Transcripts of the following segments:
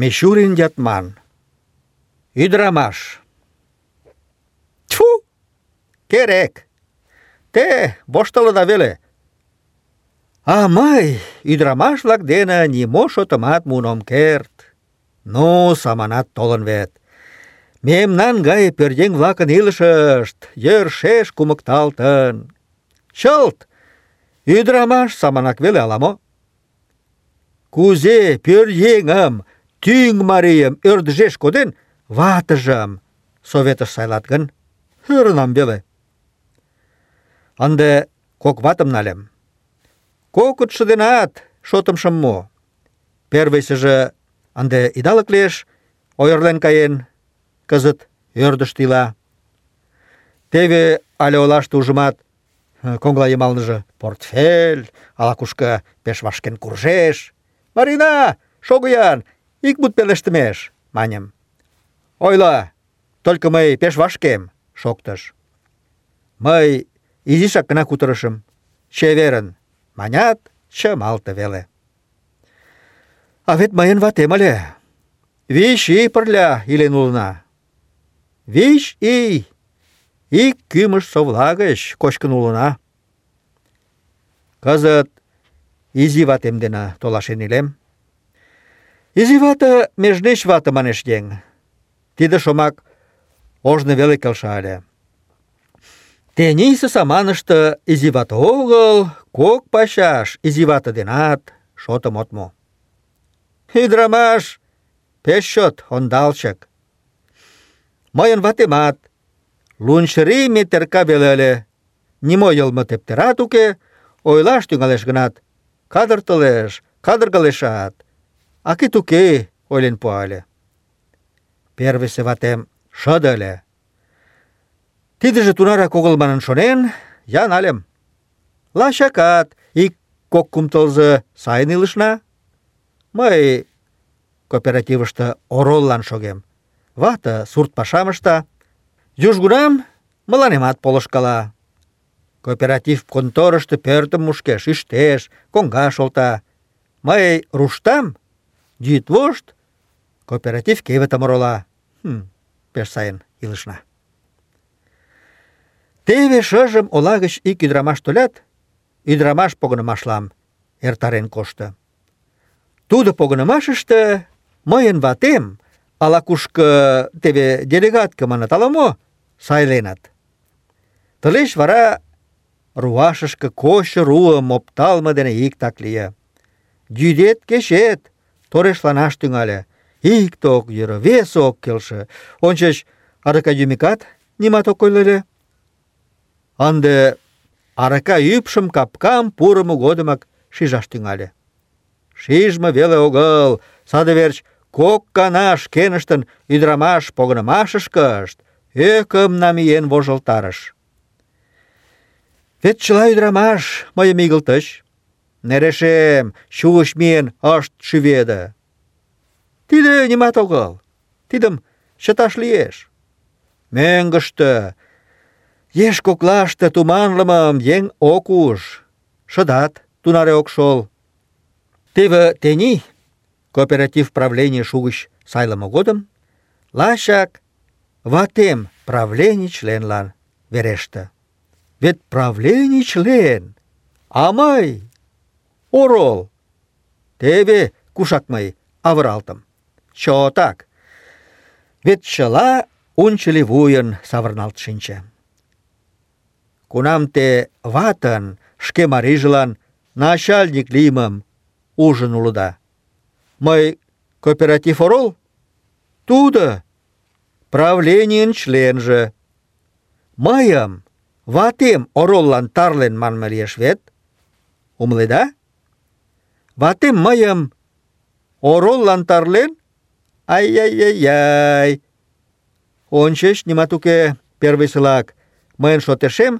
Мишурин ятман. Ӱдырамаш. Тьфу! Керек! Те воштылыда веле. А мый ӱдырамаш-влак дене нимо шотымат муын ом керт. Ну, саманат толын вет. Мемнан гай пӧръеҥ-влакын илышышт йӧршеш кумыкталтын. Чылт! Ӱдырамаш саманак веле ала-мо? Кузе пӧръеҥым, тӱҥ марийым ӧрдыжеш коден, ватыжым советыш сайлат гын, ӧрынам веле. Ынде кок ватым нальым. Кокытшо денат шотым шым мо. Первыйсыже ынде идалык лиеш, ойырлен каен, кызыт ӧрдыштӧ ила. Теве але олаште ужымат, коҥла йымалныже портфель, ала-кушко пеш вашкен куржеш. «Марина, шого-ян, ик мут пелештымеш», — маньым. «Ойла, только мый пеш вашкем», — шоктыш. Мый изишак гына кутырышым. «Чеверын», — манят, чымалте веле. А вет мыйын ватем ыле. Вич ий пырля илен улына. Вич ий ик кӱмыж совла гыч кочкын улына. Кызыт изи ватем дене толашен илем. Изи вате межнеч вате манеш еҥ. Тиде шомак ожно веле келша ыле. Тенийсе саманыште изи вате огыл, кок пачаш изи вате денат шотым от му. Ӱдырамаш пеш чот ондалчык. Мыйын ватемат лунчырийме терка веле ыле. Нимо йылме тептерат уке, ойлаш тӱҥалеш гынат, кадыртылеш, кадыргалешат. А кит уке, ойлен пуале. Первыйсе ватем шыде ыле. Тидыже тунарак огыл манын шонен, я нальым. Лачакат ик кок-кум тылзе сайын илышна. Мый кооперативыште ороллан шогем. Вате сурт пашам ышта. Южгунам мыланемат полышкала. Кооператив конторышто пӧртым мушкеш, ӱштеш, коҥга шолта. Мый руштам, йӱдвошт кооператив кевытым орола. Хм, пеш сайын илышна. Теве шыжым ола гыч ик ӱдырамаш толят, ӱдырамаш погынымашлам эртарен кошто. Тудо погынымашыште мыйын ватем ала-кушко теве делегатка манат ала-мо сайленат. Тылеч вара руашышке кочо руым опталме дене иктак лие. Йӱдет торешланаш тӱҥале. Икте ок йӧрӧ, вес ок келше. Ончыч арака йӱмекат нимат ок ойло ыле. Ынде арака ӱпшым капкам пурымо годымак шижаш тӱҥале. Шижме веле огыл, саде верч кок гана шкеныштын ӱдырамаш погынымашышкышт ӧкым намиен вожылтарыш. Вет чыла ӱдырамаш мыйым игылтыч. Нерешем чугыч миен ышт шӱведе. Тиде нимат огыл. Тидым чыташ лиеш. Мӧҥгыштӧ, еш коклаште туманлымым еҥ ок уж. Шыдат тунаре ок шол. Теве тений кооператив правлений шугыч сайлыме годым лачак ватем правлений членлан вереште. Вет правлений член, а орол. Теве кушак мый авыралтым. Чотак. Вет чыла унчыли вуйын савырналт шинче. Кунам те ватын шке марийжылан начальник лиймым ужын улыда. Мый кооператив орол? Тудо правленийын членже. Мыйым ватем ороллан тарлен манме лиеш вет. Умледа? Ватем мыйым ороллан тарлен? Ай-яй-яй-яй. Ончыч нимат уке первыйсылак мыйын шотешем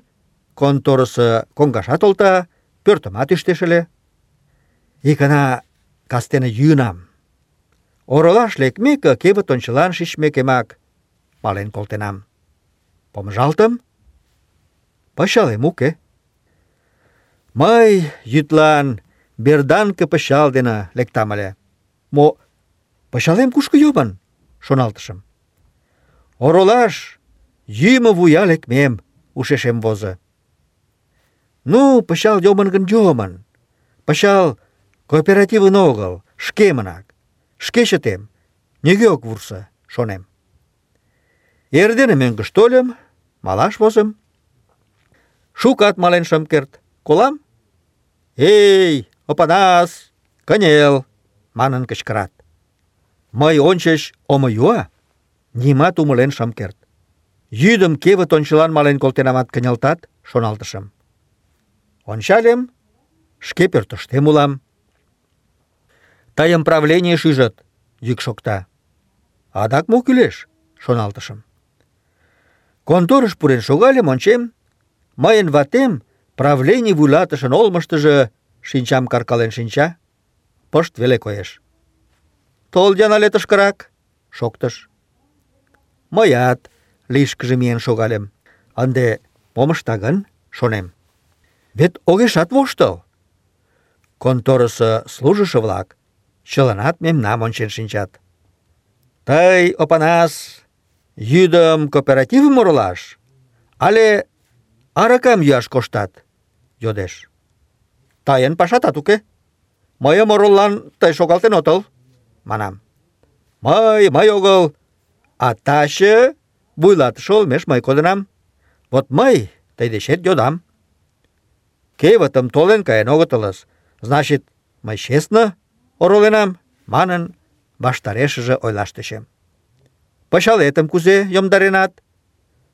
конторысо коҥгашат олта, пӧртымат ӱштеш ыле. Икана кастене йӱынам. Оролаш лекмеке, кевыт ончылан шичмекемак пален колтенам. Помыжалтым? Пычалем уке. Мый йӱдлан берданке пычал дене лектам ыле. Мо Пычалем кушко йомын? шоналтышым. Оролаш, йӱмӧ вуя лекмем, ушешем возо. Ну, пычал йомын гын йомын. Пычал кооперативын огыл, шкемынак. Шке чытем, нигӧ ок вурсо, шонем. Эрдене мӧҥгыш тольым, малаш возым. Шукат мален шым керт. Колам? Эй, Опанас, кынел! манын кычкырат. Мый ончыч омо юа, нимат умылен шым керт. Йӱдым кевыт ончылан мален колтенамат кынелтат, шоналтышым. Ончалем, шке пӧртыштем улам. Тыйым правлений шӱжыт, йӱк шокта. Адак мо кӱлеш? шоналтышым. Конторыш пурен шогальым, ончем, мыйын ватем правлений вуйлатышын олмыштыжо шинчам каркален шинча, пышт веле коеш. «Тол-ян але тышкырак!» — шоктыш. Мыят лишкыже миен шогальым. Ынде мом ышта гын, шонем. Вет огешат воштыл. Конторысо служышо-влак чыланат мемнам ончен шинчат. «Тый, Опанас, йӱдым кооперативым оролаш але аракам йӱаш коштат?» — йодеш. «Тыйын пашатат уке. Мыйым ороллан тый шогалтен отыл», — манам. «Мый, мый огыл, а таче вуйлатыше олмеш мый кодынам. Вот мый тый дечет йодам. Кевытым толен каен огытылыс, значит, мый честно ороленам, манын ваштарешыже ойлаш тӧчем. Пычалетым кузе йомдаренат?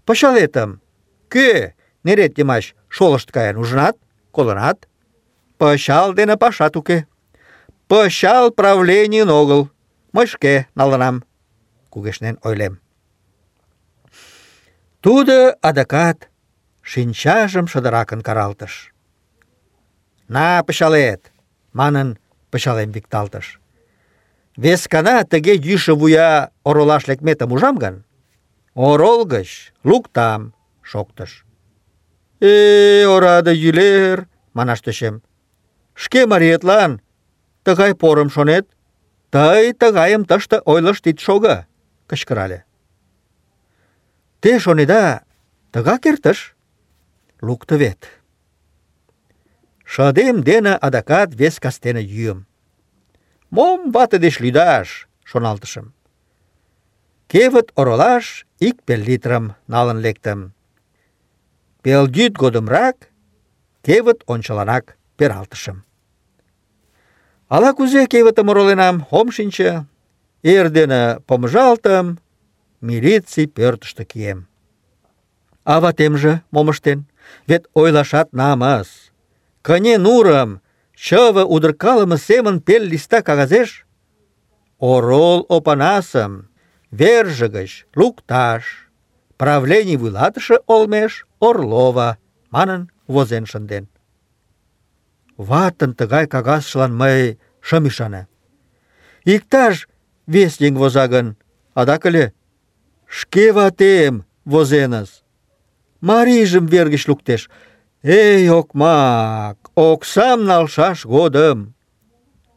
Пычалетым. Кӧ нерет йымач шолышт каен ужынат, колынат? Пычал дене пашат уке. Пычал правленийын огыл. Мый шке налынам, кугешнен ойлем. Тудо адакат шинчажым шыдыракын каралтыш. «На, пычалет!» манын, пычалем викталтыш. Вескана тыге йӱшӧ вуя оролаш лекметым ужам гын, орол гыч луктам, шоктыш. Э, ораде йӱлер, манаш тӧчем. Шке мариетлан тыгай порым шонет, тый тыгайым тыште ойлышт ит шого, кычкырале. Те шонеда, тыгак эртыш? Лукто вет. Шыдем дене адакат вес кастене йӱым. Мом вате деч лӱдаш, шоналтышым. Кевыт оролаш ик пел литрым налын лектым. Пелйӱд годымрак кевыт ончыланак пералтышым. Ала-кузе кевытым ороленам, ом шинче. Эрдене помыжалтым, милиций пӧртыштӧ кием. А ватемже мом ыштен? Вет ойлашат намыс. Кыне нурым чыве удыркалыме семын пел листа кагазеш орол Опанасым верже гыч лукташ, правлений вуйлатыше олмеш Орлова манын возен шынден. Ватын тыгай кагазшылан мый шым ӱшане. Иктаж вес еҥ воза гын, адак ыле шке ватем возеныс. Марийжым вер луктеш, Эй, окмак, оксам налшаш годым.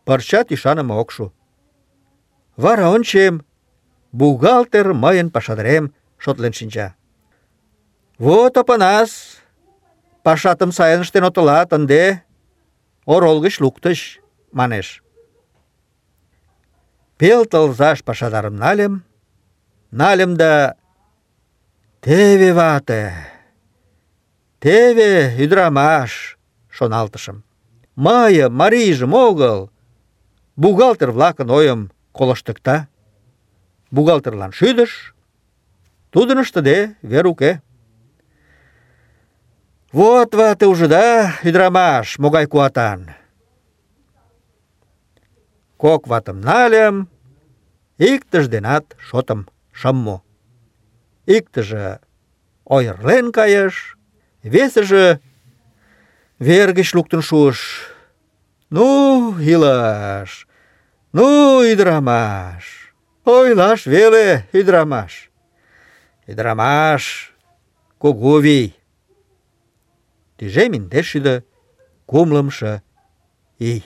Пырчат ӱшаныме ок шу. Вара ончем, бухгалтер мыйын пашадарем шотлен шинча. Вот, Опанас, пашатым сайын ыштен отылат, ынде орол гыч манеш. Пел тылзаш пашадарым нальым, нальым да теве вате, Теве ӱдырамаш, шоналтышым. Мыйым, марийжым огыл, бухгалтер-влакын ойым колыштыкта. Бухгалтерлан шӱдыш, тудын ыштыде вер уке. Вот вате ужыда, ӱдырамаш, могай куатан. Кок ватым нальым, иктыж денат шотым шым му. Иктыже ойырлен кайыш, весыже вер гыч луктын шуыш. Ну, илаш, ну, ӱдырамаш, ойлаш веле ӱдырамаш. Ӱдырамаш кугу. Тӱжем индеш шӱдӧ кумлымшо ий.